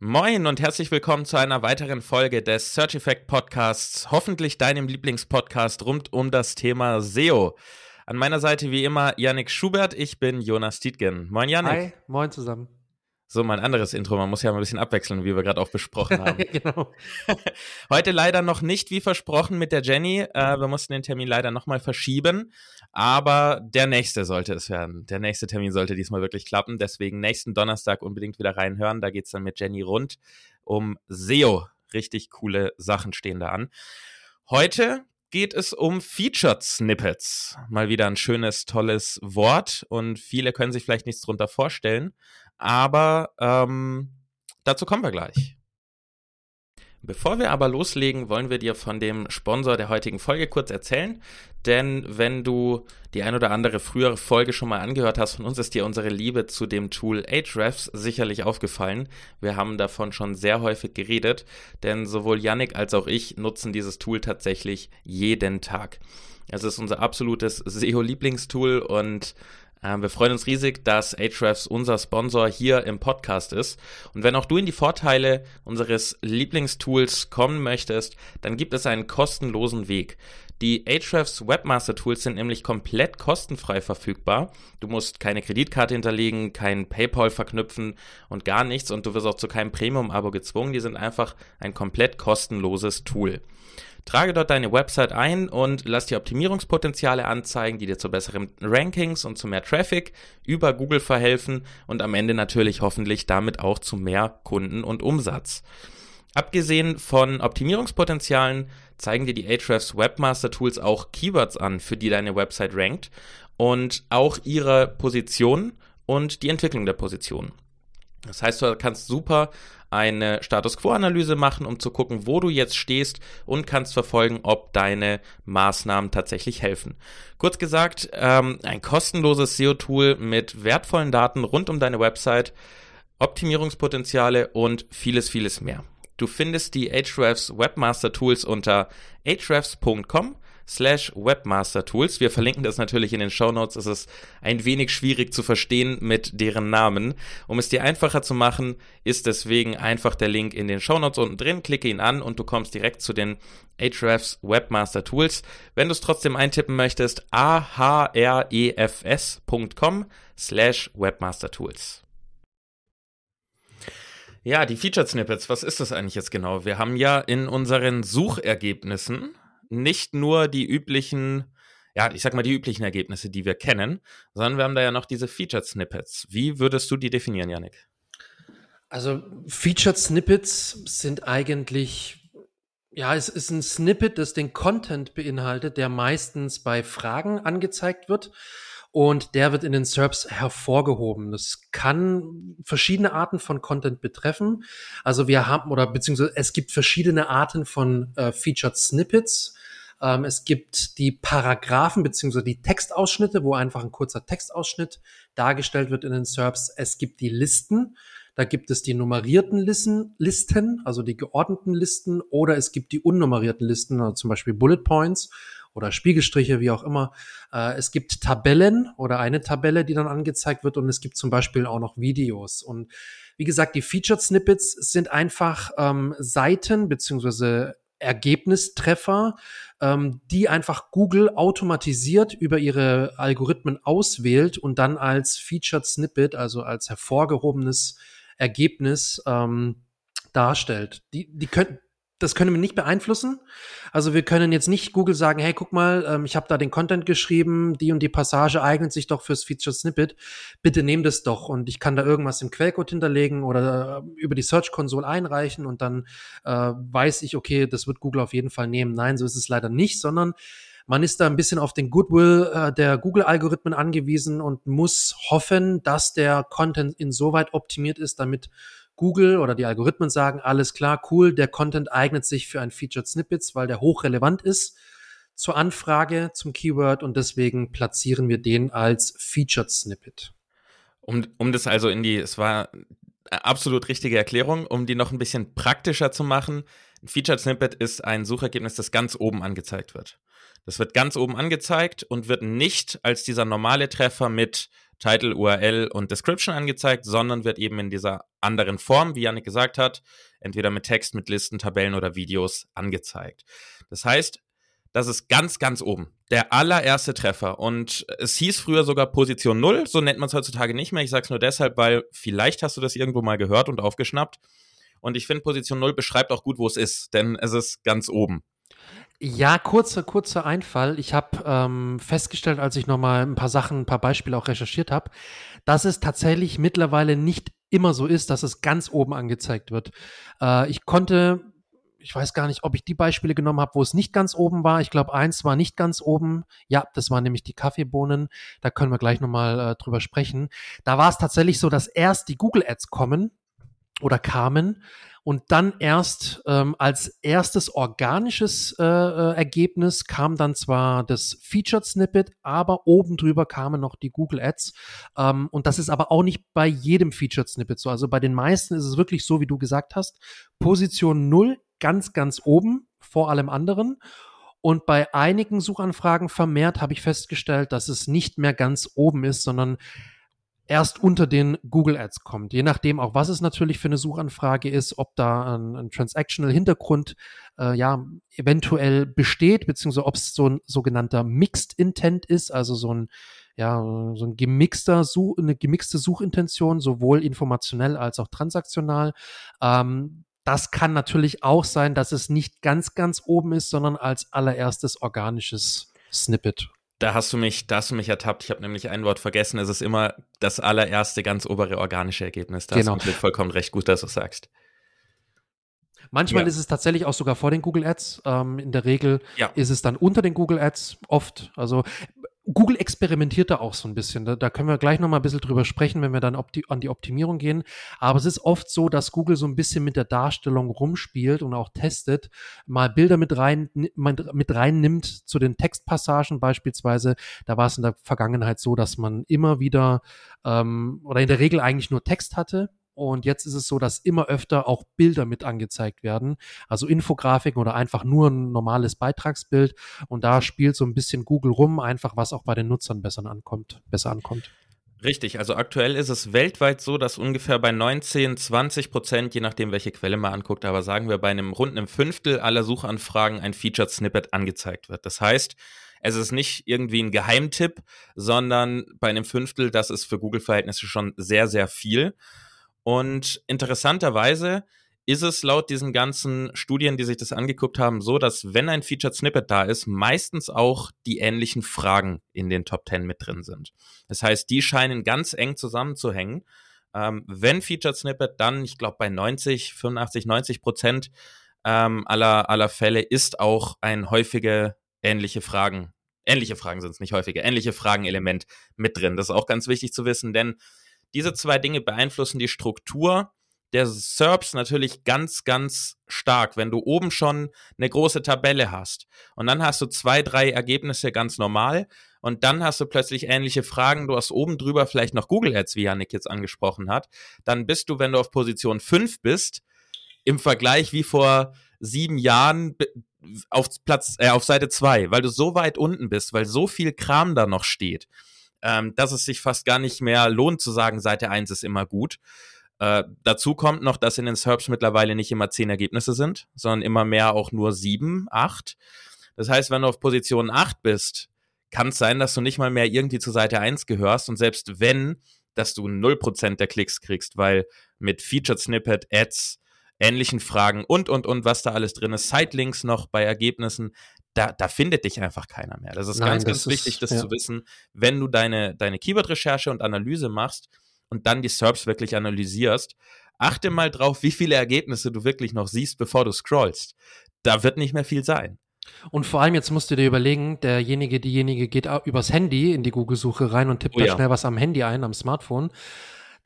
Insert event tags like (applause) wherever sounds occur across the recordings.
Moin und herzlich willkommen zu einer weiteren Folge des Search Effect Podcasts, hoffentlich deinem Lieblingspodcast rund um das Thema SEO. An meiner Seite wie immer Yannick Schubert, ich bin Jonas Dietgen. Moin Yannick. Hi, moin zusammen. So, mein anderes Intro. Man muss ja mal ein bisschen abwechseln, wie wir gerade auch besprochen haben. (laughs) genau. (laughs) Heute leider noch nicht wie versprochen mit der Jenny. Äh, wir mussten den Termin leider nochmal verschieben. Aber der nächste sollte es werden. Der nächste Termin sollte diesmal wirklich klappen. Deswegen nächsten Donnerstag unbedingt wieder reinhören. Da geht es dann mit Jenny rund um SEO. Richtig coole Sachen stehen da an. Heute geht es um Featured Snippets. Mal wieder ein schönes, tolles Wort und viele können sich vielleicht nichts drunter vorstellen. Aber ähm, dazu kommen wir gleich. Bevor wir aber loslegen, wollen wir dir von dem Sponsor der heutigen Folge kurz erzählen. Denn wenn du die ein oder andere frühere Folge schon mal angehört hast von uns, ist dir unsere Liebe zu dem Tool Ahrefs sicherlich aufgefallen. Wir haben davon schon sehr häufig geredet, denn sowohl Yannick als auch ich nutzen dieses Tool tatsächlich jeden Tag. Es ist unser absolutes SEO-Lieblingstool und wir freuen uns riesig, dass Ahrefs unser Sponsor hier im Podcast ist. Und wenn auch du in die Vorteile unseres Lieblingstools kommen möchtest, dann gibt es einen kostenlosen Weg. Die Ahrefs Webmaster Tools sind nämlich komplett kostenfrei verfügbar. Du musst keine Kreditkarte hinterlegen, kein PayPal verknüpfen und gar nichts und du wirst auch zu keinem Premium-Abo gezwungen. Die sind einfach ein komplett kostenloses Tool. Trage dort deine Website ein und lass dir Optimierungspotenziale anzeigen, die dir zu besseren Rankings und zu mehr Traffic über Google verhelfen und am Ende natürlich hoffentlich damit auch zu mehr Kunden und Umsatz. Abgesehen von Optimierungspotenzialen zeigen dir die Ahrefs Webmaster Tools auch Keywords an, für die deine Website rankt und auch ihre Position und die Entwicklung der Position. Das heißt, du kannst super eine Status Quo-Analyse machen, um zu gucken, wo du jetzt stehst und kannst verfolgen, ob deine Maßnahmen tatsächlich helfen. Kurz gesagt, ähm, ein kostenloses SEO-Tool mit wertvollen Daten rund um deine Website, Optimierungspotenziale und vieles, vieles mehr. Du findest die Ahrefs Webmaster Tools unter ahrefs.com slash Webmaster Tools. Wir verlinken das natürlich in den Show Notes. Es ist ein wenig schwierig zu verstehen mit deren Namen. Um es dir einfacher zu machen, ist deswegen einfach der Link in den Show Notes unten drin. Klicke ihn an und du kommst direkt zu den Ahrefs Webmaster Tools. Wenn du es trotzdem eintippen möchtest, ahrefs.com slash Webmaster Tools. Ja, die Featured Snippets, was ist das eigentlich jetzt genau? Wir haben ja in unseren Suchergebnissen nicht nur die üblichen, ja, ich sag mal die üblichen Ergebnisse, die wir kennen, sondern wir haben da ja noch diese Featured Snippets. Wie würdest du die definieren, Yannick? Also Featured Snippets sind eigentlich ja, es ist ein Snippet, das den Content beinhaltet, der meistens bei Fragen angezeigt wird und der wird in den SERPs hervorgehoben. Das kann verschiedene Arten von Content betreffen. Also wir haben, oder beziehungsweise es gibt verschiedene Arten von äh, Featured Snippets. Ähm, es gibt die Paragraphen beziehungsweise die Textausschnitte, wo einfach ein kurzer Textausschnitt dargestellt wird in den SERPs. Es gibt die Listen. Da gibt es die nummerierten Listen, Listen, also die geordneten Listen, oder es gibt die unnummerierten Listen, also zum Beispiel Bullet Points oder Spiegelstriche, wie auch immer. Äh, es gibt Tabellen oder eine Tabelle, die dann angezeigt wird und es gibt zum Beispiel auch noch Videos. Und wie gesagt, die Featured Snippets sind einfach ähm, Seiten beziehungsweise Ergebnistreffer, ähm, die einfach Google automatisiert über ihre Algorithmen auswählt und dann als Featured Snippet, also als hervorgehobenes Ergebnis ähm, darstellt. Die, die können, das können wir nicht beeinflussen. Also wir können jetzt nicht Google sagen, hey, guck mal, ähm, ich habe da den Content geschrieben, die und die Passage eignet sich doch fürs Feature Snippet. Bitte nehm das doch und ich kann da irgendwas im Quellcode hinterlegen oder äh, über die Search Console einreichen und dann äh, weiß ich, okay, das wird Google auf jeden Fall nehmen. Nein, so ist es leider nicht, sondern man ist da ein bisschen auf den Goodwill äh, der Google-Algorithmen angewiesen und muss hoffen, dass der Content insoweit optimiert ist, damit Google oder die Algorithmen sagen, alles klar, cool, der Content eignet sich für ein Featured Snippets, weil der hochrelevant ist zur Anfrage, zum Keyword und deswegen platzieren wir den als Featured Snippet. Um, um das also in die, es war absolut richtige Erklärung, um die noch ein bisschen praktischer zu machen. Ein Featured Snippet ist ein Suchergebnis, das ganz oben angezeigt wird. Das wird ganz oben angezeigt und wird nicht als dieser normale Treffer mit Title, URL und Description angezeigt, sondern wird eben in dieser anderen Form, wie Janik gesagt hat, entweder mit Text, mit Listen, Tabellen oder Videos angezeigt. Das heißt, das ist ganz, ganz oben. Der allererste Treffer. Und es hieß früher sogar Position 0, so nennt man es heutzutage nicht mehr. Ich sage es nur deshalb, weil vielleicht hast du das irgendwo mal gehört und aufgeschnappt. Und ich finde, Position 0 beschreibt auch gut, wo es ist, denn es ist ganz oben. Ja, kurzer, kurzer Einfall. Ich habe ähm, festgestellt, als ich nochmal ein paar Sachen, ein paar Beispiele auch recherchiert habe, dass es tatsächlich mittlerweile nicht immer so ist, dass es ganz oben angezeigt wird. Äh, ich konnte, ich weiß gar nicht, ob ich die Beispiele genommen habe, wo es nicht ganz oben war. Ich glaube, eins war nicht ganz oben. Ja, das waren nämlich die Kaffeebohnen. Da können wir gleich nochmal äh, drüber sprechen. Da war es tatsächlich so, dass erst die Google Ads kommen oder kamen und dann erst ähm, als erstes organisches äh, äh, Ergebnis kam dann zwar das Featured Snippet, aber oben drüber kamen noch die Google Ads. Ähm, und das ist aber auch nicht bei jedem Featured Snippet so. Also bei den meisten ist es wirklich so, wie du gesagt hast, Position 0 ganz, ganz oben vor allem anderen. Und bei einigen Suchanfragen vermehrt habe ich festgestellt, dass es nicht mehr ganz oben ist, sondern erst unter den Google Ads kommt. Je nachdem auch, was es natürlich für eine Suchanfrage ist, ob da ein, ein Transactional Hintergrund äh, ja eventuell besteht, beziehungsweise ob es so ein sogenannter Mixed Intent ist, also so ein ja, so ein gemixter Such, eine gemixte Suchintention, sowohl informationell als auch transaktional. Ähm, das kann natürlich auch sein, dass es nicht ganz, ganz oben ist, sondern als allererstes organisches Snippet da hast du mich, da hast du mich ertappt. Ich habe nämlich ein Wort vergessen. Es ist immer das allererste ganz obere organische Ergebnis. Da genau. hast du vollkommen recht. Gut, dass du sagst. Manchmal ja. ist es tatsächlich auch sogar vor den Google Ads. Ähm, in der Regel ja. ist es dann unter den Google Ads oft. Also Google experimentiert da auch so ein bisschen. Da, da können wir gleich noch mal ein bisschen drüber sprechen, wenn wir dann an die Optimierung gehen. Aber es ist oft so, dass Google so ein bisschen mit der Darstellung rumspielt und auch testet, mal Bilder mit rein, mit rein nimmt zu den Textpassagen beispielsweise. Da war es in der Vergangenheit so, dass man immer wieder ähm, oder in der Regel eigentlich nur Text hatte und jetzt ist es so, dass immer öfter auch Bilder mit angezeigt werden, also Infografiken oder einfach nur ein normales Beitragsbild. Und da spielt so ein bisschen Google rum, einfach was auch bei den Nutzern besser ankommt, besser ankommt. Richtig, also aktuell ist es weltweit so, dass ungefähr bei 19, 20 Prozent, je nachdem, welche Quelle man anguckt, aber sagen wir bei einem runden Fünftel aller Suchanfragen ein Featured Snippet angezeigt wird. Das heißt, es ist nicht irgendwie ein Geheimtipp, sondern bei einem Fünftel, das ist für Google-Verhältnisse schon sehr, sehr viel. Und interessanterweise ist es laut diesen ganzen Studien, die sich das angeguckt haben, so, dass wenn ein Featured Snippet da ist, meistens auch die ähnlichen Fragen in den Top 10 mit drin sind. Das heißt, die scheinen ganz eng zusammenzuhängen. Ähm, wenn Featured Snippet, dann, ich glaube, bei 90, 85, 90 Prozent ähm, aller, aller Fälle ist auch ein häufige ähnliche Fragen, ähnliche Fragen sind es nicht häufige, ähnliche Fragenelement mit drin. Das ist auch ganz wichtig zu wissen, denn diese zwei Dinge beeinflussen die Struktur der SERPs natürlich ganz, ganz stark. Wenn du oben schon eine große Tabelle hast. Und dann hast du zwei, drei Ergebnisse ganz normal. Und dann hast du plötzlich ähnliche Fragen, du hast oben drüber vielleicht noch Google Ads, wie Janik jetzt angesprochen hat, dann bist du, wenn du auf Position 5 bist, im Vergleich wie vor sieben Jahren auf Platz, äh, auf Seite 2, weil du so weit unten bist, weil so viel Kram da noch steht ähm, dass es sich fast gar nicht mehr lohnt zu sagen, Seite 1 ist immer gut. Äh, dazu kommt noch, dass in den SERPs mittlerweile nicht immer zehn Ergebnisse sind, sondern immer mehr auch nur sieben, acht. Das heißt, wenn du auf Position 8 bist, kann es sein, dass du nicht mal mehr irgendwie zu Seite 1 gehörst und selbst wenn, dass du 0% der Klicks kriegst, weil mit Featured Snippet, Ads, ähnlichen Fragen und, und, und, was da alles drin ist, Sidelinks noch bei Ergebnissen, da, da findet dich einfach keiner mehr. Das ist Nein, ganz, das ganz ist, wichtig, das ja. zu wissen, wenn du deine, deine Keyword-Recherche und Analyse machst und dann die SERPs wirklich analysierst, achte mal drauf, wie viele Ergebnisse du wirklich noch siehst, bevor du scrollst. Da wird nicht mehr viel sein. Und vor allem jetzt musst du dir überlegen, derjenige, diejenige geht übers Handy in die Google-Suche rein und tippt oh, da ja. schnell was am Handy ein, am Smartphone.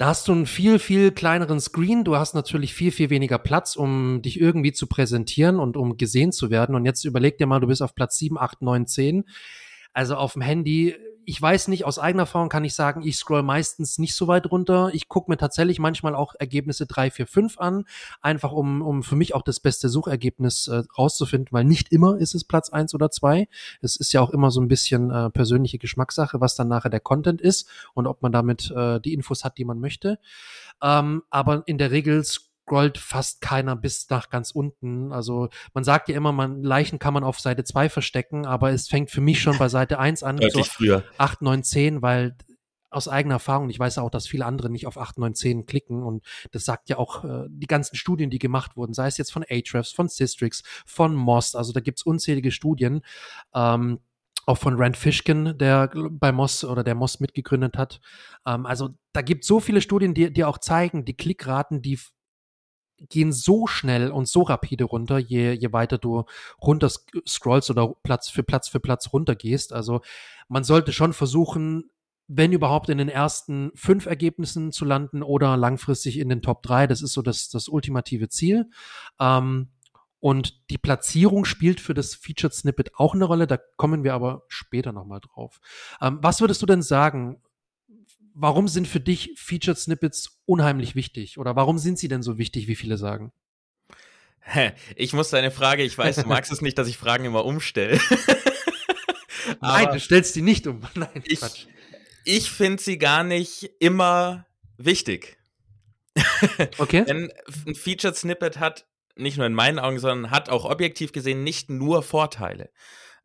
Da hast du einen viel, viel kleineren Screen. Du hast natürlich viel, viel weniger Platz, um dich irgendwie zu präsentieren und um gesehen zu werden. Und jetzt überleg dir mal, du bist auf Platz 7, 8, 9, 10. Also auf dem Handy, ich weiß nicht, aus eigener Erfahrung kann ich sagen, ich scroll meistens nicht so weit runter. Ich gucke mir tatsächlich manchmal auch Ergebnisse 3, 4, 5 an, einfach um, um für mich auch das beste Suchergebnis äh, rauszufinden, weil nicht immer ist es Platz 1 oder 2. Es ist ja auch immer so ein bisschen äh, persönliche Geschmackssache, was dann nachher der Content ist und ob man damit äh, die Infos hat, die man möchte. Ähm, aber in der Regel scrollt fast keiner bis nach ganz unten. Also man sagt ja immer, man Leichen kann man auf Seite 2 verstecken, aber es fängt für mich schon bei Seite 1 an, so früher. 8, 9, 10, weil aus eigener Erfahrung, ich weiß ja auch, dass viele andere nicht auf 8, 9, 10 klicken und das sagt ja auch äh, die ganzen Studien, die gemacht wurden, sei es jetzt von Ahrefs, von Systrix, von Moss, also da gibt's unzählige Studien, ähm, auch von Rand Fishkin, der bei Moss oder der Moss mitgegründet hat. Ähm, also da gibt so viele Studien, die, die auch zeigen, die Klickraten, die gehen so schnell und so rapide runter, je, je weiter du runter scrollst oder Platz für Platz für Platz runtergehst. Also man sollte schon versuchen, wenn überhaupt in den ersten fünf Ergebnissen zu landen oder langfristig in den Top drei. Das ist so das, das ultimative Ziel. Ähm, und die Platzierung spielt für das Featured Snippet auch eine Rolle. Da kommen wir aber später nochmal drauf. Ähm, was würdest du denn sagen? Warum sind für dich Featured Snippets unheimlich wichtig? Oder warum sind sie denn so wichtig, wie viele sagen? Ich muss deine Frage, ich weiß, du magst es nicht, dass ich Fragen immer umstelle. (laughs) Nein, du stellst die nicht um. (laughs) Nein, ich, Quatsch. Ich finde sie gar nicht immer wichtig. (laughs) Okay. Denn ein Featured Snippet hat nicht nur in meinen Augen, sondern hat auch objektiv gesehen nicht nur Vorteile.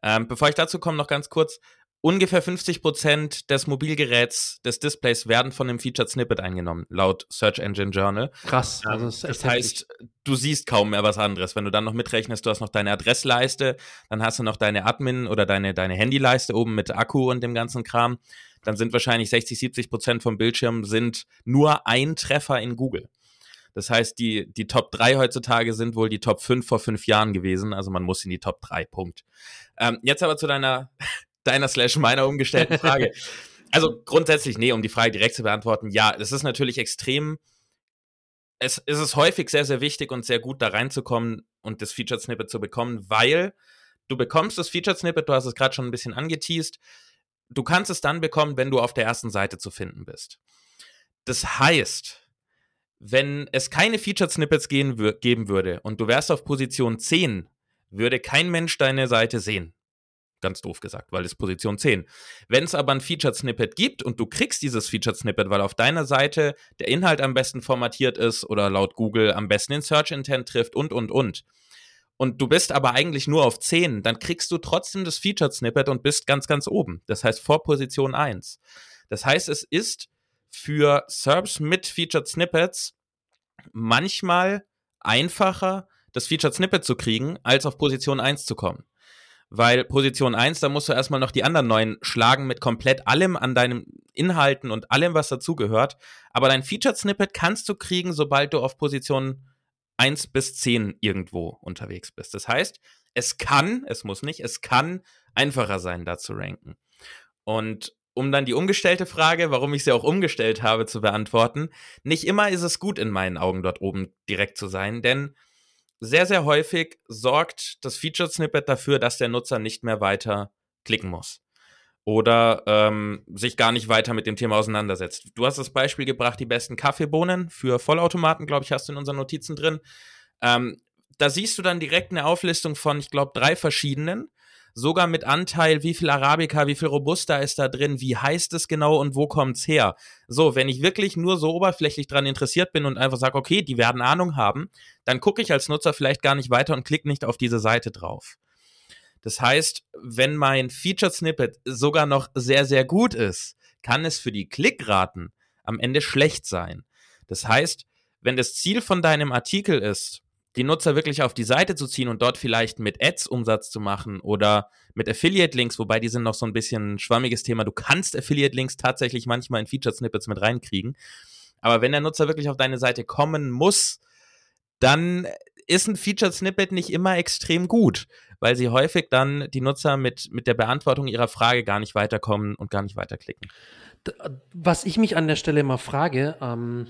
Ähm, bevor ich dazu komme, noch ganz kurz, Ungefähr 50 Prozent des Mobilgeräts, des Displays werden von dem Featured Snippet eingenommen, laut Search Engine Journal. Krass. Also das, das heißt, du siehst kaum mehr was anderes. Wenn du dann noch mitrechnest, du hast noch deine Adressleiste, dann hast du noch deine Admin oder deine, deine Handyleiste oben mit Akku und dem ganzen Kram, dann sind wahrscheinlich 60, 70 Prozent vom Bildschirm sind nur ein Treffer in Google. Das heißt, die, die Top 3 heutzutage sind wohl die Top 5 vor fünf Jahren gewesen. Also man muss in die Top 3, Punkt. Ähm, jetzt aber zu deiner deiner slash meiner umgestellten (laughs) Frage. also grundsätzlich, nee, um die Frage direkt zu beantworten, ja, es ist natürlich extrem, es, es ist häufig sehr, sehr wichtig und sehr gut da reinzukommen und das Featured Snippet zu bekommen, weil du bekommst das Featured Snippet, du hast es gerade schon ein bisschen angeteased, du kannst es dann bekommen, wenn du auf der ersten Seite zu finden bist. Das heißt, wenn es keine Featured Snippets geben würde und du wärst auf Position 10, würde kein Mensch deine Seite sehen. Ganz doof gesagt, weil es Position 10. Wenn es aber ein Featured Snippet gibt und du kriegst dieses Featured Snippet, weil auf deiner Seite der Inhalt am besten formatiert ist oder laut Google am besten den Search Intent trifft und, und, und. Und du bist aber eigentlich nur auf 10, dann kriegst du trotzdem das Featured Snippet und bist ganz, ganz oben. Das heißt vor Position 1. Das heißt, es ist für SERPs mit Featured Snippets manchmal einfacher, das Featured Snippet zu kriegen, als auf Position 1 zu kommen weil Position 1, da musst du erstmal noch die anderen neun schlagen mit komplett allem an deinen Inhalten und allem, was dazugehört. Aber dein Featured Snippet kannst du kriegen, sobald du auf Position 1 bis 10 irgendwo unterwegs bist. Das heißt, es kann, es muss nicht, es kann einfacher sein, da zu ranken. Und um dann die umgestellte Frage, warum ich sie auch umgestellt habe, zu beantworten, nicht immer ist es gut in meinen Augen dort oben direkt zu sein, denn sehr, sehr häufig sorgt das Featured Snippet dafür, dass der Nutzer nicht mehr weiter klicken muss. Oder ähm, sich gar nicht weiter mit dem Thema auseinandersetzt. Du hast das Beispiel gebracht, die besten Kaffeebohnen für Vollautomaten, glaube ich, hast du in unseren Notizen drin. Ähm, da siehst du dann direkt eine Auflistung von, ich glaube, drei verschiedenen sogar mit Anteil, wie viel Arabica, wie viel Robusta ist da drin, wie heißt es genau und wo kommt's her. So, wenn ich wirklich nur so oberflächlich dran interessiert bin und einfach sage, okay, die werden Ahnung haben, dann gucke ich als Nutzer vielleicht gar nicht weiter und klicke nicht auf diese Seite drauf. Das heißt, wenn mein Featured Snippet sogar noch sehr, sehr gut ist, kann es für die Klickraten am Ende schlecht sein. Das heißt, wenn das Ziel von deinem Artikel ist, die Nutzer wirklich auf die Seite zu ziehen und dort vielleicht mit Ads Umsatz zu machen oder mit Affiliate-Links, wobei die sind noch so ein bisschen ein schwammiges Thema. Du kannst Affiliate-Links tatsächlich manchmal in Featured-Snippets mit reinkriegen. Aber wenn der Nutzer wirklich auf deine Seite kommen muss, dann ist ein Featured-Snippet nicht immer extrem gut, weil sie häufig dann die Nutzer mit, mit der Beantwortung ihrer Frage gar nicht weiterkommen und gar nicht weiterklicken. Was ich mich an der Stelle immer frage, ähm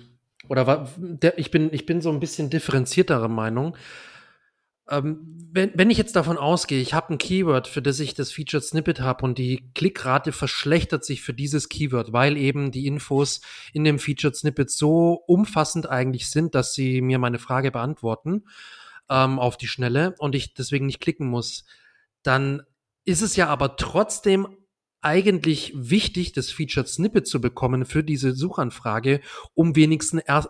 oder der, ich bin, ich bin so ein bisschen differenziertere Meinung. Ähm, wenn, wenn ich jetzt davon ausgehe, ich habe ein Keyword, für das ich das Featured Snippet habe und die Klickrate verschlechtert sich für dieses Keyword, weil eben die Infos in dem Featured Snippet so umfassend eigentlich sind, dass sie mir meine Frage beantworten ähm, auf die Schnelle und ich deswegen nicht klicken muss, dann ist es ja aber trotzdem eigentlich wichtig, das Featured Snippet zu bekommen für diese Suchanfrage, um wenigstens erst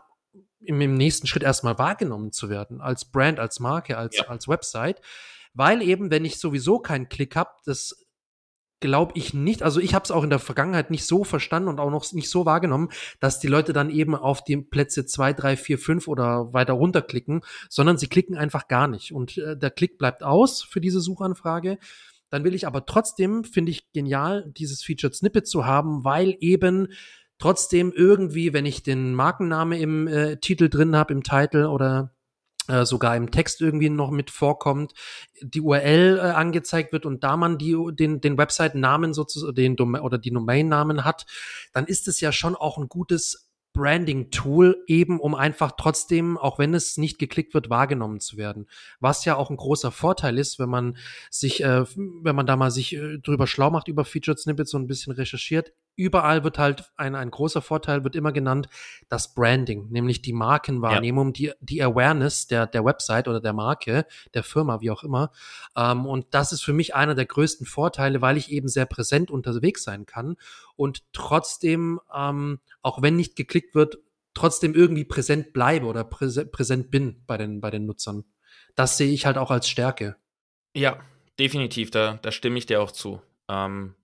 im, im nächsten Schritt erstmal wahrgenommen zu werden, als Brand, als Marke, als, ja. als Website. Weil eben, wenn ich sowieso keinen Klick habe, das glaube ich nicht, also ich habe es auch in der Vergangenheit nicht so verstanden und auch noch nicht so wahrgenommen, dass die Leute dann eben auf die Plätze zwei, drei, vier, fünf oder weiter runterklicken, sondern sie klicken einfach gar nicht. Und äh, der Klick bleibt aus für diese Suchanfrage. Dann will ich aber trotzdem, finde ich genial, dieses Featured Snippet zu haben, weil eben trotzdem irgendwie, wenn ich den Markenname im äh, Titel drin habe, im Titel oder äh, sogar im Text irgendwie noch mit vorkommt, die URL äh, angezeigt wird und da man die, den, den Website-Namen sozusagen, den oder die Domain-Namen hat, dann ist es ja schon auch ein gutes Branding-Tool, eben um einfach trotzdem, auch wenn es nicht geklickt wird, wahrgenommen zu werden. Was ja auch ein großer Vorteil ist, wenn man sich, äh, wenn man da mal sich äh, drüber schlau macht über Featured Snippets und ein bisschen recherchiert, überall wird halt ein, ein großer Vorteil, wird immer genannt, das Branding, nämlich die Markenwahrnehmung, ja. die, die Awareness der, der Website oder der Marke, der Firma, wie auch immer. Ähm, und das ist für mich einer der größten Vorteile, weil ich eben sehr präsent unterwegs sein kann und trotzdem, ähm, auch wenn nicht geklickt wird, trotzdem irgendwie präsent bleibe oder präse präsent bin bei den, bei den Nutzern. Das sehe ich halt auch als Stärke. Ja, definitiv, da, da stimme ich dir auch zu. Ähm,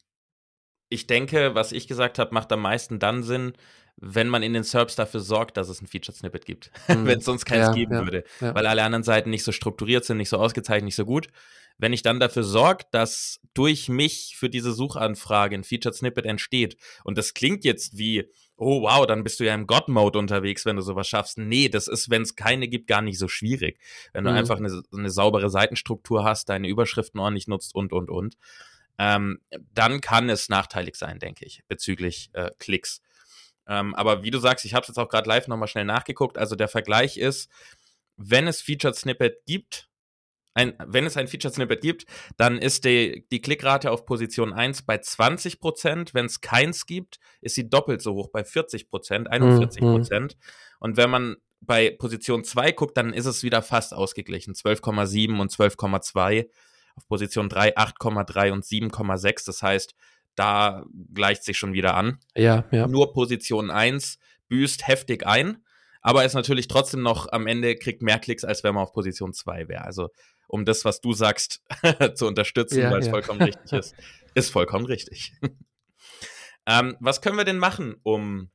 ich denke, was ich gesagt habe, macht am meisten dann Sinn, wenn man in den SERPs dafür sorgt, dass es ein Featured Snippet gibt. (laughs) Mhm. wenn es sonst keins ja, geben ja, würde. Ja. Weil alle anderen Seiten nicht so strukturiert sind, nicht so ausgezeichnet, nicht so gut. Wenn ich dann dafür sorge, dass durch mich für diese Suchanfrage ein Featured Snippet entsteht, und das klingt jetzt wie, oh wow, dann bist du ja im God-Mode unterwegs, wenn du sowas schaffst. Nee, das ist, wenn es keine gibt, gar nicht so schwierig. Wenn du mhm. einfach eine, eine saubere Seitenstruktur hast, deine Überschriften ordentlich nutzt und, und, und ähm, dann kann es nachteilig sein, denke ich, bezüglich äh, Klicks. Ähm, aber wie du sagst, ich habe es jetzt auch gerade live nochmal schnell nachgeguckt. Also der Vergleich ist, wenn es Featured Snippet gibt, ein, wenn es ein Featured Snippet gibt, dann ist die, die Klickrate auf Position 1 bei 20 Prozent. Wenn es keins gibt, ist sie doppelt so hoch bei 40 Prozent, 41 Prozent. Mhm. Und wenn man bei Position 2 guckt, dann ist es wieder fast ausgeglichen. 12,7 und 12,2 auf Position 3 8,3 und 7,6. Das heißt, da gleicht sich schon wieder an. Ja, ja. Nur Position 1 büßt heftig ein, aber ist natürlich trotzdem noch am Ende kriegt mehr Klicks, als wenn man auf Position 2 wäre. Also, um das, was du sagst, (laughs) zu unterstützen, ja, weil es ja. vollkommen richtig ist, (laughs) ist vollkommen richtig. ähm, was können wir denn machen, um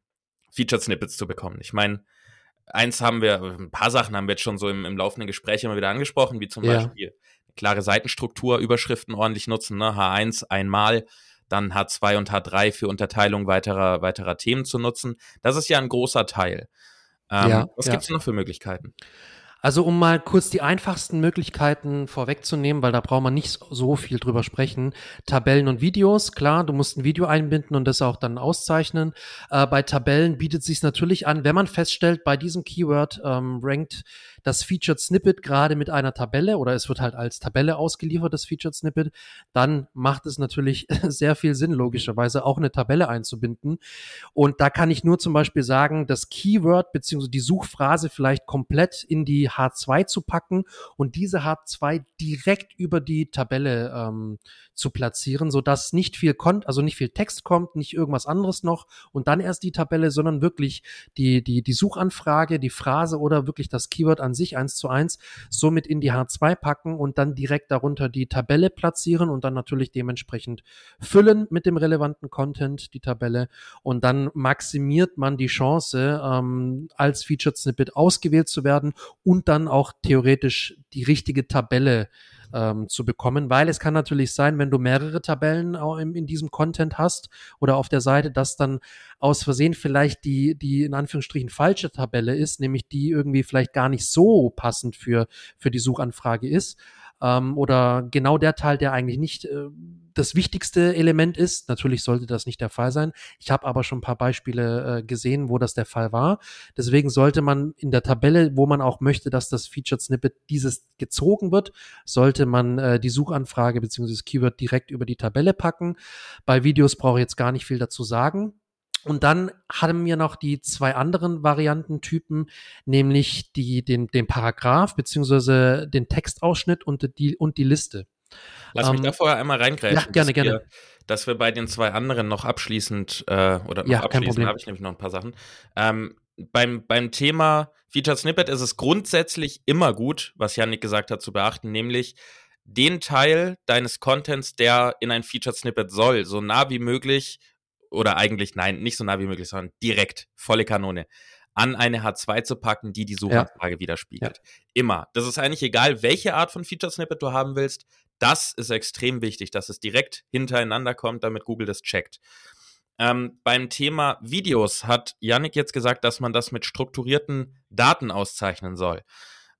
Featured Snippets zu bekommen? Ich meine, eins haben wir, ein paar Sachen haben wir jetzt schon so im, im laufenden Gespräch immer wieder angesprochen, wie zum ja. Beispiel klare Seitenstruktur, Überschriften ordentlich nutzen, ne? H1 einmal, dann H2 und H3 für Unterteilung weiterer, weiterer Themen zu nutzen. Das ist ja ein großer Teil. Ähm, ja, was ja. gibt es noch für Möglichkeiten? Also um mal kurz die einfachsten Möglichkeiten vorwegzunehmen, weil da braucht man nicht so viel drüber sprechen. Tabellen und Videos, klar, du musst ein Video einbinden und das auch dann auszeichnen. Äh, bei Tabellen bietet sich natürlich an, wenn man feststellt, bei diesem Keyword ähm, rankt das Featured Snippet gerade mit einer Tabelle oder es wird halt als Tabelle ausgeliefert, das Featured Snippet, dann macht es natürlich (laughs) sehr viel Sinn, logischerweise auch eine Tabelle einzubinden. Und da kann ich nur zum Beispiel sagen, das Keyword beziehungsweise die Suchphrase vielleicht komplett in die H2 zu packen und diese H2 direkt über die Tabelle ähm, zu platzieren, so dass nicht viel kommt, also nicht viel Text kommt, nicht irgendwas anderes noch und dann erst die Tabelle, sondern wirklich die, die, die Suchanfrage, die Phrase oder wirklich das Keyword an sich eins zu eins somit in die H2 packen und dann direkt darunter die Tabelle platzieren und dann natürlich dementsprechend füllen mit dem relevanten Content, die Tabelle. Und dann maximiert man die Chance, ähm, als Featured Snippet ausgewählt zu werden und dann auch theoretisch die richtige Tabelle ähm, zu bekommen, weil es kann natürlich sein, wenn du mehrere Tabellen in, in diesem Content hast oder auf der Seite, dass dann aus Versehen vielleicht die, die in Anführungsstrichen falsche Tabelle ist, nämlich die irgendwie vielleicht gar nicht so passend für, für die Suchanfrage ist. Ähm, oder genau der Teil, der eigentlich nicht äh, das wichtigste Element ist. Natürlich sollte das nicht der Fall sein. Ich habe aber schon ein paar Beispiele äh, gesehen, wo das der Fall war. Deswegen sollte man in der Tabelle, wo man auch möchte, dass das Featured Snippet dieses gezogen wird, sollte man äh, die Suchanfrage bzw. das Keyword direkt über die Tabelle packen. Bei Videos brauche ich jetzt gar nicht viel dazu sagen. Und dann haben wir noch die zwei anderen Variantentypen, nämlich die, den, den Paragraph beziehungsweise den Textausschnitt und die, und die Liste. Lass mich ähm, da vorher einmal reingreifen. Ja, gerne, dass gerne. Wir, dass wir bei den zwei anderen noch abschließend äh, oder noch ja, abschließend habe ich nämlich noch ein paar Sachen. Ähm, beim, beim Thema Featured Snippet ist es grundsätzlich immer gut, was Yannick gesagt hat, zu beachten, nämlich den Teil deines Contents, der in ein Featured Snippet soll, so nah wie möglich oder eigentlich nein, nicht so nah wie möglich, sondern direkt, volle Kanone, an eine H2 zu packen, die die Suchanfrage ja. widerspiegelt. Ja. Immer. Das ist eigentlich egal, welche Art von Feature Snippet du haben willst. Das ist extrem wichtig, dass es direkt hintereinander kommt, damit Google das checkt. Ähm, beim Thema Videos hat Yannick jetzt gesagt, dass man das mit strukturierten Daten auszeichnen soll.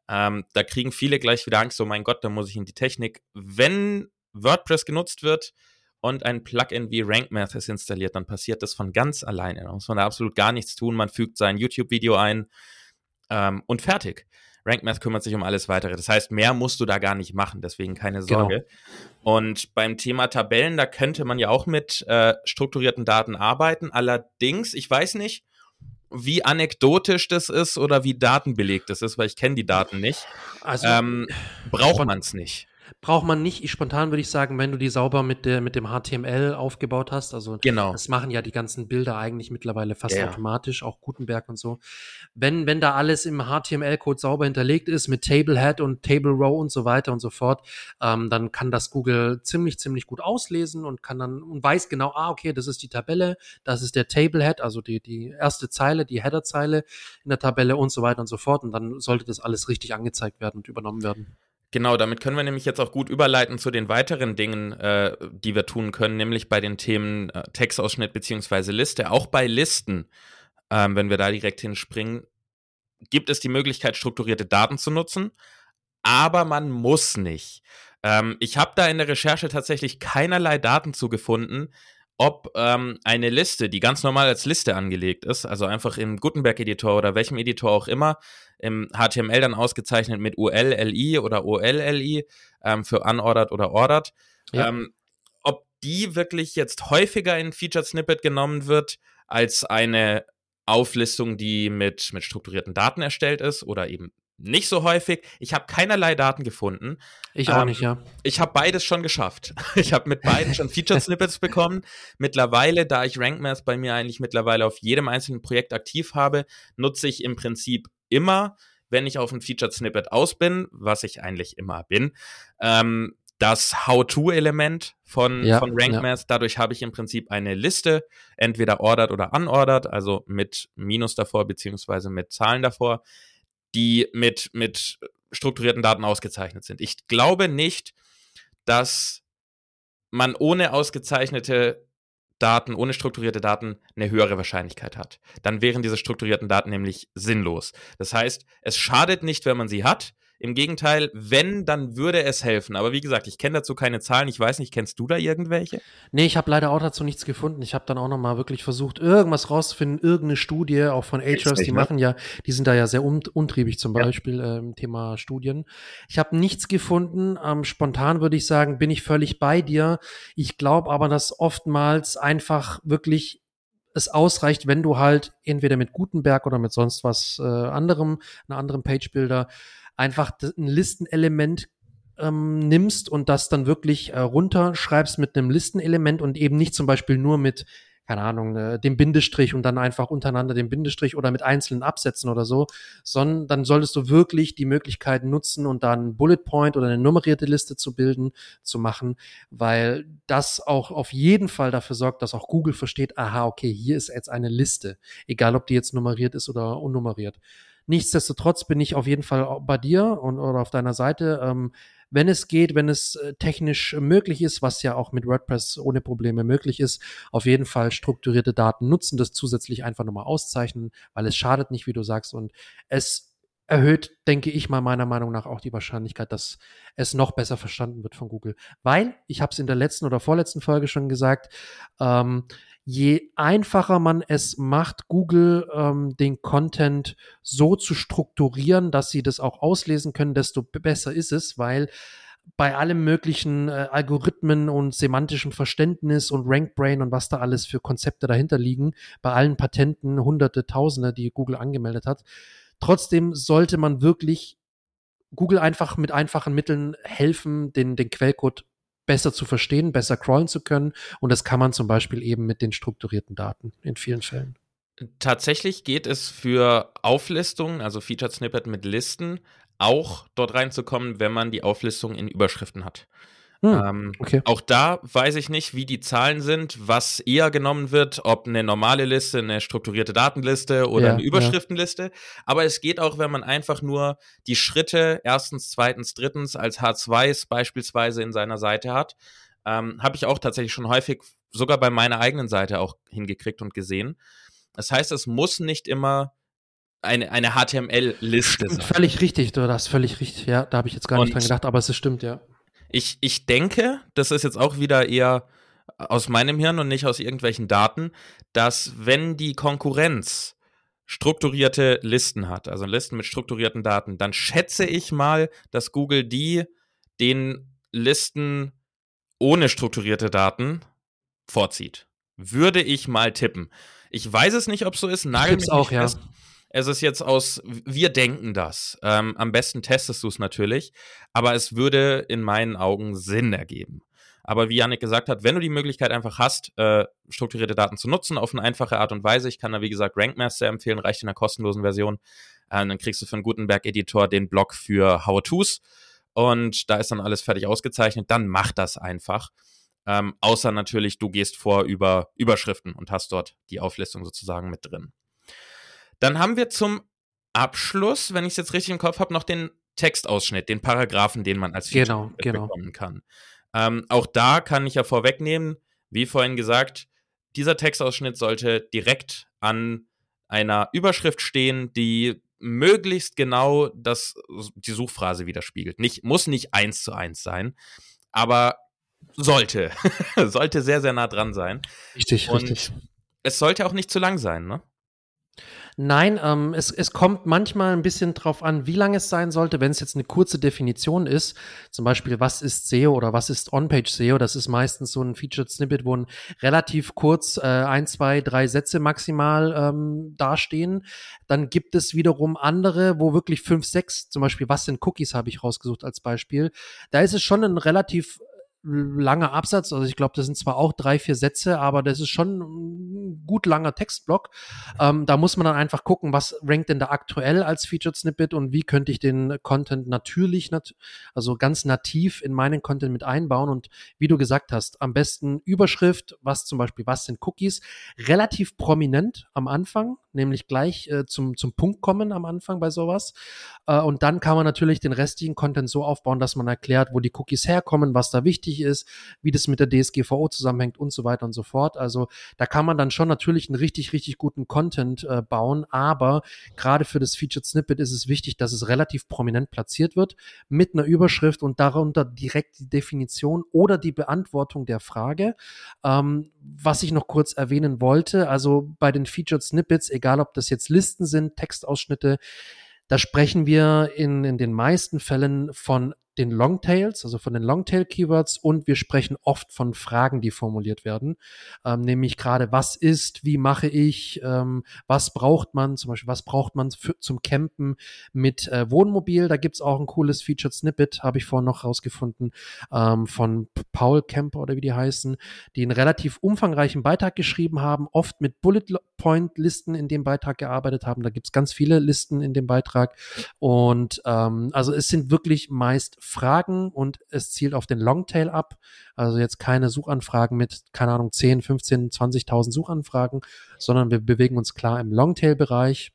Ähm, da kriegen viele gleich wieder Angst, oh mein Gott, da muss ich in die Technik. Wenn WordPress genutzt wird, und ein Plugin wie RankMath ist installiert, dann passiert das von ganz alleine. Da muss man da absolut gar nichts tun. Man fügt sein YouTube-Video ein ähm, und fertig. RankMath kümmert sich um alles weitere. Das heißt, mehr musst du da gar nicht machen, deswegen keine genau. Sorge. Genau. Und beim Thema Tabellen, da könnte man ja auch mit äh, strukturierten Daten arbeiten. Allerdings, ich weiß nicht, wie anekdotisch das ist oder wie datenbelegt das ist, weil ich kenne die Daten nicht. Also ähm, braucht man es nicht braucht man nicht. Ich spontan würde ich sagen, wenn du die sauber mit der mit dem HTML aufgebaut hast, also genau. das machen ja die ganzen Bilder eigentlich mittlerweile fast ja. automatisch, auch Gutenberg und so. Wenn wenn da alles im HTML-Code sauber hinterlegt ist mit Tablehead und Table Row und so weiter und so fort, ähm, dann kann das Google ziemlich ziemlich gut auslesen und kann dann und weiß genau, ah okay, das ist die Tabelle, das ist der Tablehead, also die die erste Zeile, die Header-Zeile in der Tabelle und so weiter und so fort und dann sollte das alles richtig angezeigt werden und übernommen werden. Genau, damit können wir nämlich jetzt auch gut überleiten zu den weiteren Dingen, äh, die wir tun können, nämlich bei den Themen äh, Textausschnitt beziehungsweise Liste. Auch bei Listen, ähm, wenn wir da direkt hinspringen, gibt es die Möglichkeit, strukturierte Daten zu nutzen, aber man muss nicht. Ähm, ich habe da in der Recherche tatsächlich keinerlei Daten zugefunden, ob ähm, eine Liste, die ganz normal als Liste angelegt ist, also einfach im Gutenberg-Editor oder welchem Editor auch immer, im HTML dann ausgezeichnet mit ULLI oder OLLI ähm, für unordered oder ordered. Ja. Ähm, ob die wirklich jetzt häufiger in Featured Snippet genommen wird als eine Auflistung, die mit, mit strukturierten Daten erstellt ist oder eben nicht so häufig. Ich habe keinerlei Daten gefunden. Ich auch ähm, nicht, ja. Ich habe beides schon geschafft. (laughs) Ich habe mit beiden schon Featured Snippets (laughs) bekommen. Mittlerweile, da ich RankMath bei mir eigentlich mittlerweile auf jedem einzelnen Projekt aktiv habe, nutze ich im Prinzip immer, wenn ich auf ein Featured Snippet aus bin, was ich eigentlich immer bin, ähm, das How-To-Element von, ja, von RankMath. Ja. Dadurch habe ich im Prinzip eine Liste, entweder ordered oder unordered, also mit Minus davor beziehungsweise mit Zahlen davor, die mit, mit strukturierten Daten ausgezeichnet sind. Ich glaube nicht, dass man ohne ausgezeichnete Daten, ohne strukturierte Daten eine höhere Wahrscheinlichkeit hat. Dann wären diese strukturierten Daten nämlich sinnlos. Das heißt, es schadet nicht, wenn man sie hat. Im Gegenteil, wenn, dann würde es helfen. Aber wie gesagt, ich kenne dazu keine Zahlen. Ich weiß nicht, kennst du da irgendwelche? Nee, ich habe leider auch dazu nichts gefunden. Ich habe dann auch noch mal wirklich versucht, irgendwas rauszufinden, irgendeine Studie, auch von Ahrefs, die ne? machen ja, die sind da ja sehr un untriebig zum Beispiel ja. ähm, Thema Studien. Ich habe nichts gefunden. Ähm, spontan würde ich sagen, bin ich völlig bei dir. Ich glaube aber, dass oftmals einfach wirklich es ausreicht, wenn du halt entweder mit Gutenberg oder mit sonst was äh, anderem, einer anderen Page-Builder einfach ein Listenelement ähm, nimmst und das dann wirklich äh, runterschreibst mit einem Listenelement und eben nicht zum Beispiel nur mit, keine Ahnung, äh, dem Bindestrich und dann einfach untereinander den Bindestrich oder mit einzelnen Absätzen oder so, sondern dann solltest du wirklich die Möglichkeit nutzen und dann Bullet Point oder eine nummerierte Liste zu bilden, zu machen, weil das auch auf jeden Fall dafür sorgt, dass auch Google versteht, aha, okay, hier ist jetzt eine Liste, egal ob die jetzt nummeriert ist oder unnummeriert. Nichtsdestotrotz bin ich auf jeden Fall bei dir und oder auf deiner Seite. Ähm, wenn es geht, wenn es äh, technisch möglich ist, was ja auch mit WordPress ohne Probleme möglich ist, auf jeden Fall strukturierte Daten nutzen, das zusätzlich einfach nochmal auszeichnen, weil es schadet nicht, wie du sagst, und es erhöht, denke ich mal meiner Meinung nach auch die Wahrscheinlichkeit, dass es noch besser verstanden wird von Google. Weil, ich habe es in der letzten oder vorletzten Folge schon gesagt, ähm, je einfacher man es macht, Google ähm, den Content so zu strukturieren, dass sie das auch auslesen können, desto besser ist es, weil bei allem möglichen äh, Algorithmen und semantischem Verständnis und RankBrain und was da alles für Konzepte dahinter liegen, bei allen Patenten, hunderte, tausende, die Google angemeldet hat, Trotzdem sollte man wirklich Google einfach mit einfachen Mitteln helfen, den, den Quellcode besser zu verstehen, besser crawlen zu können. Und das kann man zum Beispiel eben mit den strukturierten Daten in vielen Fällen. Tatsächlich geht es für Auflistungen, also Featured Snippet mit Listen, auch dort reinzukommen, wenn man die Auflistung in Überschriften hat. Hm, ähm, okay. Auch da weiß ich nicht, wie die Zahlen sind, was eher genommen wird, ob eine normale Liste, eine strukturierte Datenliste oder ja, eine Überschriftenliste. Ja. Aber es geht auch, wenn man einfach nur die Schritte erstens, zweitens, drittens als H2s beispielsweise in seiner Seite hat. Ähm, Habe ich auch tatsächlich schon häufig sogar bei meiner eigenen Seite auch hingekriegt und gesehen. Das heißt, es muss nicht immer eine, eine HTML-Liste sein. Völlig richtig, du hast völlig richtig. Ja, da habe ich jetzt gar und nicht dran gedacht, aber es stimmt, ja. Ich, ich denke, das ist jetzt auch wieder eher aus meinem Hirn und nicht aus irgendwelchen Daten, dass wenn die Konkurrenz strukturierte Listen hat, also Listen mit strukturierten Daten, dann schätze ich mal, dass Google die den Listen ohne strukturierte Daten vorzieht. Würde ich mal tippen. Ich weiß es nicht, ob es so ist. Nagel mich auch, ja. Fest es ist jetzt aus, wir denken das. Ähm, am besten testest du es natürlich, aber es würde in meinen Augen Sinn ergeben. Aber wie Yannick gesagt hat, wenn du die Möglichkeit einfach hast, äh, strukturierte Daten zu nutzen auf eine einfache Art und Weise, ich kann da wie gesagt RankMaster empfehlen, reicht in der kostenlosen Version. Äh, dann kriegst du für einen Gutenberg-Editor den Blog für How-Tos und da ist dann alles fertig ausgezeichnet. Dann mach das einfach. Ähm, außer natürlich, du gehst vor über Überschriften und hast dort die Auflistung sozusagen mit drin. Dann haben wir zum Abschluss, wenn ich es jetzt richtig im Kopf habe, noch den Textausschnitt, den Paragraphen, den man als Feature genau, genau. bekommen kann. Ähm, auch da kann ich ja vorwegnehmen, wie vorhin gesagt, dieser Textausschnitt sollte direkt an einer Überschrift stehen, die möglichst genau das, die Suchphrase widerspiegelt. Nicht, muss nicht eins zu eins sein, aber sollte. (laughs) sollte sehr, sehr nah dran sein. Richtig, Und richtig. Es sollte auch nicht zu lang sein, ne? Nein, ähm, es, es kommt manchmal ein bisschen drauf an, wie lang es sein sollte. Wenn es jetzt eine kurze Definition ist, zum Beispiel, was ist SEO oder was ist On-Page SEO, das ist meistens so ein Featured Snippet, wo ein relativ kurz äh, ein, zwei, drei Sätze maximal ähm, dastehen. Dann gibt es wiederum andere, wo wirklich fünf, sechs, zum Beispiel, was sind Cookies, habe ich rausgesucht als Beispiel. Da ist es schon ein relativ langer Absatz. Also ich glaube, das sind zwar auch drei, vier Sätze, aber das ist schon ein gut langer Textblock. Ähm, da muss man dann einfach gucken, was rankt denn da aktuell als Featured Snippet und wie könnte ich den Content natürlich, nat also ganz nativ in meinen Content mit einbauen. Und wie du gesagt hast, am besten Überschrift, was zum Beispiel, was sind Cookies, relativ prominent am Anfang, nämlich gleich äh, zum, zum Punkt kommen am Anfang bei sowas. Äh, und dann kann man natürlich den restlichen Content so aufbauen, dass man erklärt, wo die Cookies herkommen, was da wichtig wichtig ist, wie das mit der DSGVO zusammenhängt und so weiter und so fort. Also da kann man dann schon natürlich einen richtig, richtig guten Content äh, bauen, aber gerade für das Featured Snippet ist es wichtig, dass es relativ prominent platziert wird mit einer Überschrift und darunter direkt die Definition oder die Beantwortung der Frage. Ähm, was ich noch kurz erwähnen wollte, also bei den Featured Snippets, egal ob das jetzt Listen sind, Textausschnitte, da sprechen wir in, in den meisten Fällen von den Longtails, also von den Longtail-Keywords und wir sprechen oft von Fragen, die formuliert werden, ähm, nämlich gerade was ist, wie mache ich, ähm, was braucht man, zum Beispiel was braucht man für, zum Campen mit äh, Wohnmobil, da gibt's auch ein cooles Featured Snippet, habe ich vorhin noch rausgefunden, ähm, von Paul Kemper oder wie die heißen, die einen relativ umfangreichen Beitrag geschrieben haben, oft mit Bullet Point Listen in dem Beitrag gearbeitet haben, da gibt's ganz viele Listen in dem Beitrag. Und ähm, also es sind wirklich meist Fragen und es zielt auf den Longtail ab. Also jetzt keine Suchanfragen mit, keine Ahnung, 10, 15, 20.000 Suchanfragen, sondern wir bewegen uns klar im Longtail-Bereich.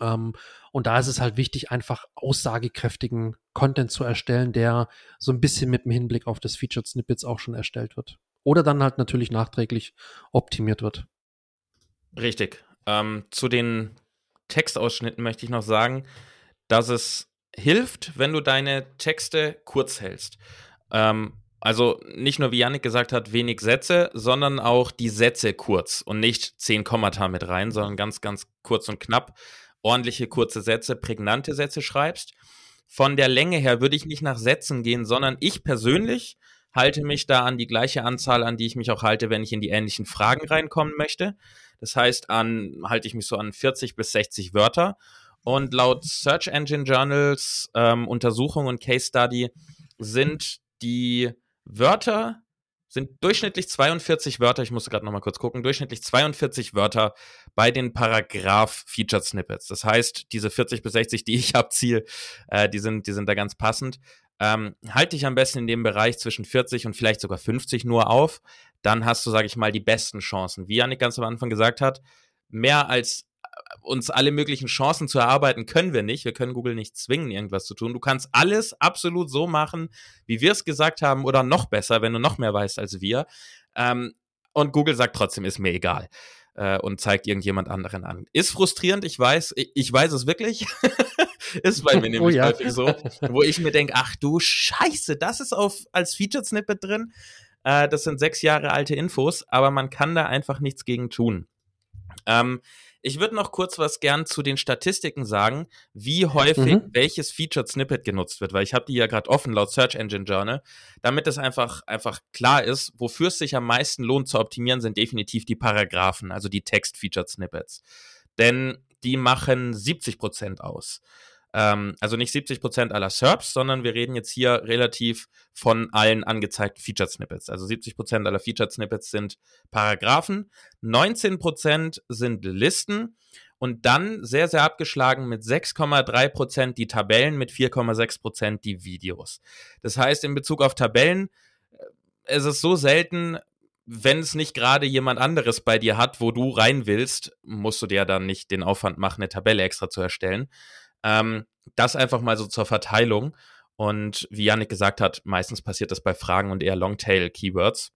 Ähm, und da ist es halt wichtig, einfach aussagekräftigen Content zu erstellen, der so ein bisschen mit dem Hinblick auf das Featured Snippets auch schon erstellt wird. Oder dann halt natürlich nachträglich optimiert wird. Richtig. Ähm, zu den Textausschnitten möchte ich noch sagen, dass es hilft, wenn du deine Texte kurz hältst. Ähm, also nicht nur, wie Yannick gesagt hat, wenig Sätze, sondern auch die Sätze kurz und nicht zehn Kommata mit rein, sondern ganz, ganz kurz und knapp. Ordentliche kurze Sätze, prägnante Sätze schreibst. Von der Länge her würde ich nicht nach Sätzen gehen, sondern ich persönlich halte mich da an die gleiche Anzahl, an die ich mich auch halte, wenn ich in die ähnlichen Fragen reinkommen möchte. Das heißt, an halte ich mich so an 40 bis 60 Wörter. Und laut Search Engine Journals ähm, Untersuchung und Case Study sind die Wörter sind durchschnittlich 42 Wörter, ich musste gerade nochmal kurz gucken, durchschnittlich 42 Wörter bei den Paragraph Featured Snippets. Das heißt, diese 40 bis 60, die (laughs) ich abziehe, äh, die, sind, die sind da ganz passend. Ähm, halte dich am besten in dem Bereich zwischen 40 und vielleicht sogar 50 nur auf. Dann hast du, sage ich mal, die besten Chancen. Wie Janik ganz am Anfang gesagt hat, mehr als uns alle möglichen Chancen zu erarbeiten können wir nicht. Wir können Google nicht zwingen, irgendwas zu tun. Du kannst alles absolut so machen, wie wir es gesagt haben, oder noch besser, wenn du noch mehr weißt als wir. Ähm, und Google sagt trotzdem, ist mir egal. Äh, und zeigt irgendjemand anderen an. Ist frustrierend, ich weiß, ich, ich weiß es wirklich. (laughs) ist bei mir (laughs) oh nämlich oh, ja. häufig so, (laughs) wo ich mir denke, ach du Scheiße, das ist auf, als Featured Snippet drin. Äh, das sind sechs Jahre alte Infos, aber man kann da einfach nichts gegen tun. Ähm, ich würde noch kurz was gern zu den Statistiken sagen, wie häufig mhm. welches Featured Snippet genutzt wird, weil ich habe die ja gerade offen laut Search Engine Journal, damit es einfach einfach klar ist, wofür es sich am meisten lohnt zu optimieren, sind definitiv die Paragraphen, also die Text Featured Snippets, denn die machen 70 Prozent aus. Ähm, also nicht 70 Prozent aller SERPs, sondern wir reden jetzt hier relativ von allen angezeigten Featured Snippets. Also 70 Prozent aller Featured Snippets sind Paragraphen, 19 Prozent sind Listen und dann sehr, sehr abgeschlagen mit 6,3 Prozent die Tabellen, mit 4,6 Prozent die Videos. Das heißt, in Bezug auf Tabellen, äh, es ist so selten, wenn es nicht gerade jemand anderes bei dir hat, wo du rein willst, musst du dir dann nicht den Aufwand machen, eine Tabelle extra zu erstellen. Ähm, das einfach mal so zur Verteilung. Und wie Yannick gesagt hat, meistens passiert das bei Fragen und eher Longtail-Keywords.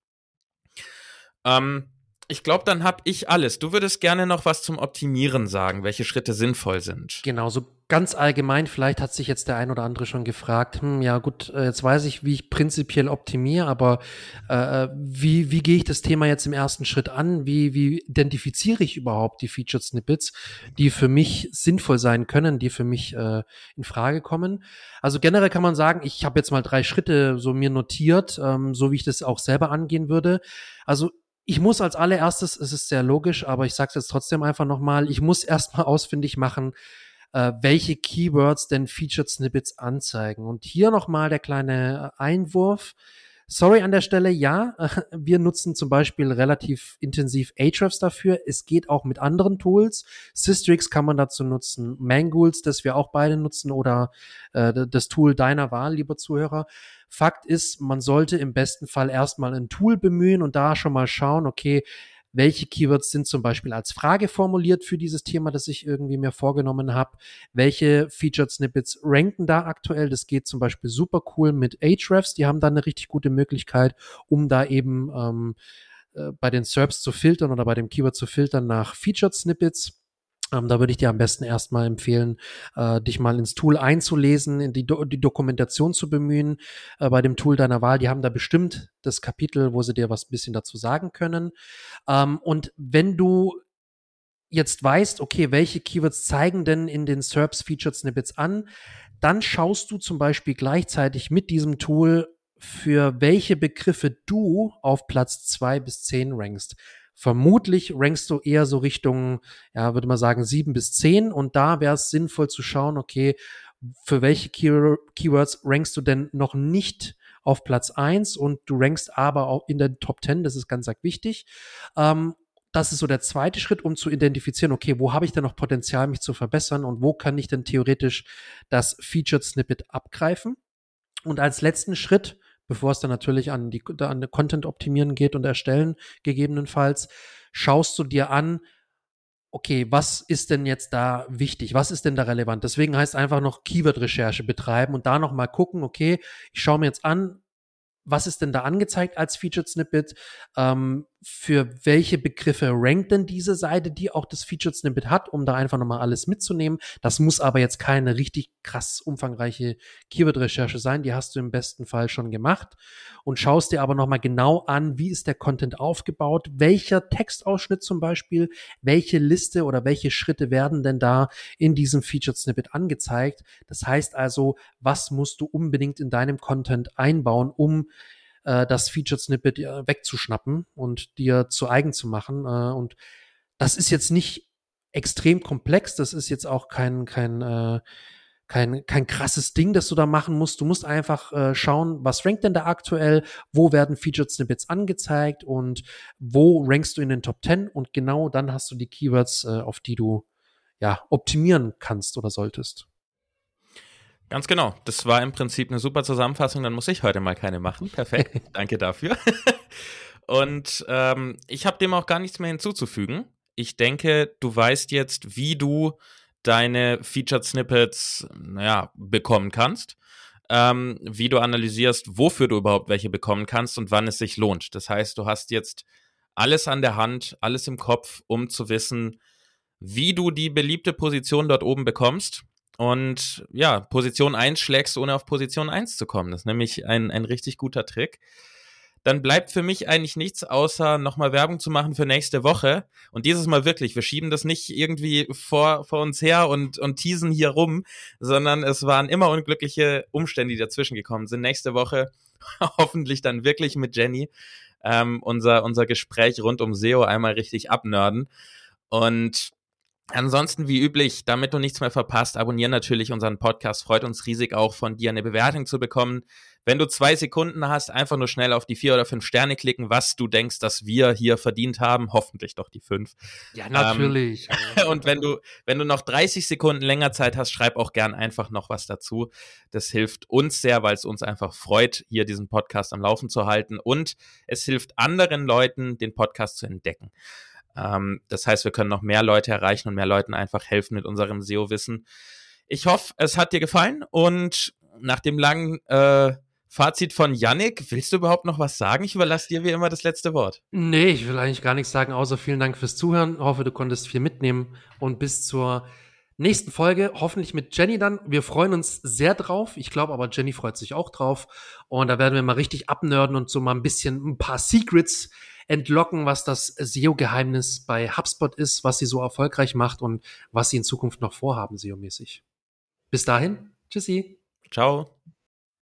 Ähm, ich glaube, dann habe ich alles. Du würdest gerne noch was zum Optimieren sagen, welche Schritte sinnvoll sind. Genau, so ganz allgemein, vielleicht hat sich jetzt der ein oder andere schon gefragt, hm, ja gut, äh, jetzt weiß ich, wie ich prinzipiell optimiere, aber äh, wie, wie gehe ich das Thema jetzt im ersten Schritt an? Wie, wie identifiziere ich überhaupt die Featured Snippets, die für mich sinnvoll sein können, die für mich äh, in Frage kommen? Also generell kann man sagen, ich habe jetzt mal drei Schritte so mir notiert, ähm, so wie ich das auch selber angehen würde. Also ich muss als allererstes, es ist sehr logisch, aber ich sage es jetzt trotzdem einfach nochmal, ich muss erstmal (laughs) ausfindig machen, äh, welche Keywords denn Featured Snippets anzeigen. Und hier nochmal der kleine Einwurf. Sorry an der Stelle, ja, (laughs) wir nutzen zum Beispiel relativ intensiv Ahrefs dafür. Es geht auch mit anderen Tools. Systrix kann man dazu nutzen, Mangools, das wir auch beide nutzen, oder äh, das Tool deiner Wahl, lieber Zuhörer. Fakt ist, man sollte im besten Fall erstmal ein Tool bemühen und da schon mal schauen, okay, welche Keywords sind zum Beispiel als Frage formuliert für dieses Thema, das ich irgendwie mir vorgenommen habe, welche Featured Snippets ranken da aktuell. Das geht zum Beispiel super cool mit Ahrefs, die haben da eine richtig gute Möglichkeit, um da eben ähm, äh, bei den SERPs zu filtern oder bei dem Keyword zu filtern nach Featured Snippets. Ähm, da würde ich dir am besten erstmal empfehlen, äh, dich mal ins Tool einzulesen, in die, Do die Dokumentation zu bemühen äh, bei dem Tool deiner Wahl. Die haben da bestimmt das Kapitel, wo sie dir was ein bisschen dazu sagen können. Ähm, und wenn du jetzt weißt, okay, welche Keywords zeigen denn in den SERPs Featured Snippets an, dann schaust du zum Beispiel gleichzeitig mit diesem Tool, für welche Begriffe du auf Platz zwei bis zehn rankst. Vermutlich rankst du eher so Richtung, ja, würde man sagen, sieben bis zehn. Und da wäre es sinnvoll zu schauen, okay, für welche Key Keywords rankst du denn noch nicht auf Platz eins und du rankst aber auch in der Top 10, das ist ganz, ganz wichtig. Ähm, das ist so der zweite Schritt, um zu identifizieren, okay, wo habe ich denn noch Potenzial, mich zu verbessern und wo kann ich denn theoretisch das Featured Snippet abgreifen? Und als letzten Schritt bevor es dann natürlich an die an Content optimieren geht und erstellen gegebenenfalls, schaust du dir an, okay, was ist denn jetzt da wichtig? Was ist denn da relevant? Deswegen heißt einfach noch Keyword-Recherche betreiben und da nochmal gucken, okay, ich schaue mir jetzt an, was ist denn da angezeigt als Featured Snippet? Ähm, für welche Begriffe rankt denn diese Seite, die auch das Featured Snippet hat, um da einfach nochmal alles mitzunehmen. Das muss aber jetzt keine richtig krass umfangreiche Keyword-Recherche sein. Die hast du im besten Fall schon gemacht und schaust dir aber nochmal genau an, wie ist der Content aufgebaut, welcher Textausschnitt zum Beispiel, welche Liste oder welche Schritte werden denn da in diesem Featured Snippet angezeigt. Das heißt also, was musst du unbedingt in deinem Content einbauen, um äh, das Featured Snippet äh, wegzuschnappen und dir zu eigen zu machen. Äh, und das ist jetzt nicht extrem komplex, das ist jetzt auch kein, kein, äh, kein, kein krasses Ding, das du da machen musst. Du musst einfach äh, schauen, was rankt denn da aktuell, wo werden Featured Snippets angezeigt und wo rankst du in den Top 10 und genau dann hast du die Keywords, äh, auf die du ja optimieren kannst oder solltest. Ganz genau. Das war im Prinzip eine super Zusammenfassung. Dann muss ich heute mal keine machen. Perfekt. (laughs) Danke dafür. (laughs) Und ähm, ich habe dem auch gar nichts mehr hinzuzufügen. Ich denke, du weißt jetzt, wie du deine Featured Snippets, naja, bekommen kannst. Ähm, wie du analysierst, wofür du überhaupt welche bekommen kannst und wann es sich lohnt. Das heißt, du hast jetzt alles an der Hand, alles im Kopf, um zu wissen, wie du die beliebte Position dort oben bekommst und ja, Position 1 schlägst, ohne auf Position 1 zu kommen. Das ist nämlich ein, ein richtig guter Trick. Dann bleibt für mich eigentlich nichts, außer nochmal Werbung zu machen für nächste Woche. Und dieses Mal wirklich, wir schieben das nicht irgendwie vor, vor uns her und, und teasen hier rum, sondern es waren immer unglückliche Umstände, die dazwischen gekommen sind. Nächste Woche (laughs) hoffentlich dann wirklich mit Jenny ähm, unser, unser Gespräch rund um SEO einmal richtig abnörden. Und Ansonsten, wie üblich, damit du nichts mehr verpasst, abonniere natürlich unseren Podcast. Freut uns riesig auch von dir eine Bewertung zu bekommen. Wenn du zwei Sekunden hast, einfach nur schnell auf die vier oder fünf Sterne klicken, was du denkst, dass wir hier verdient haben. Hoffentlich doch die fünf. Ja, natürlich. Ähm, (laughs) und wenn du, wenn du noch 30 Sekunden länger Zeit hast, schreib auch gern einfach noch was dazu. Das hilft uns sehr, weil es uns einfach freut, hier diesen Podcast am Laufen zu halten. Und es hilft anderen Leuten, den Podcast zu entdecken. Ähm, das heißt, wir können noch mehr Leute erreichen und mehr Leuten einfach helfen mit unserem SEO-Wissen. Ich hoffe, es hat dir gefallen und nach dem langen äh, Fazit von Yannick, willst du überhaupt noch was sagen? Ich überlasse dir wie immer das letzte Wort. Nee, ich will eigentlich gar nichts sagen, außer vielen Dank fürs Zuhören. Ich hoffe, du konntest viel mitnehmen und bis zur nächsten Folge, hoffentlich mit Jenny dann. Wir freuen uns sehr drauf. Ich glaube aber, Jenny freut sich auch drauf. Und da werden wir mal richtig abnörden und so mal ein bisschen ein paar Secrets entlocken, was das SEO-Geheimnis bei HubSpot ist, was sie so erfolgreich macht und was sie in Zukunft noch vorhaben, SEO-mäßig. Bis dahin, tschüssi. Ciao.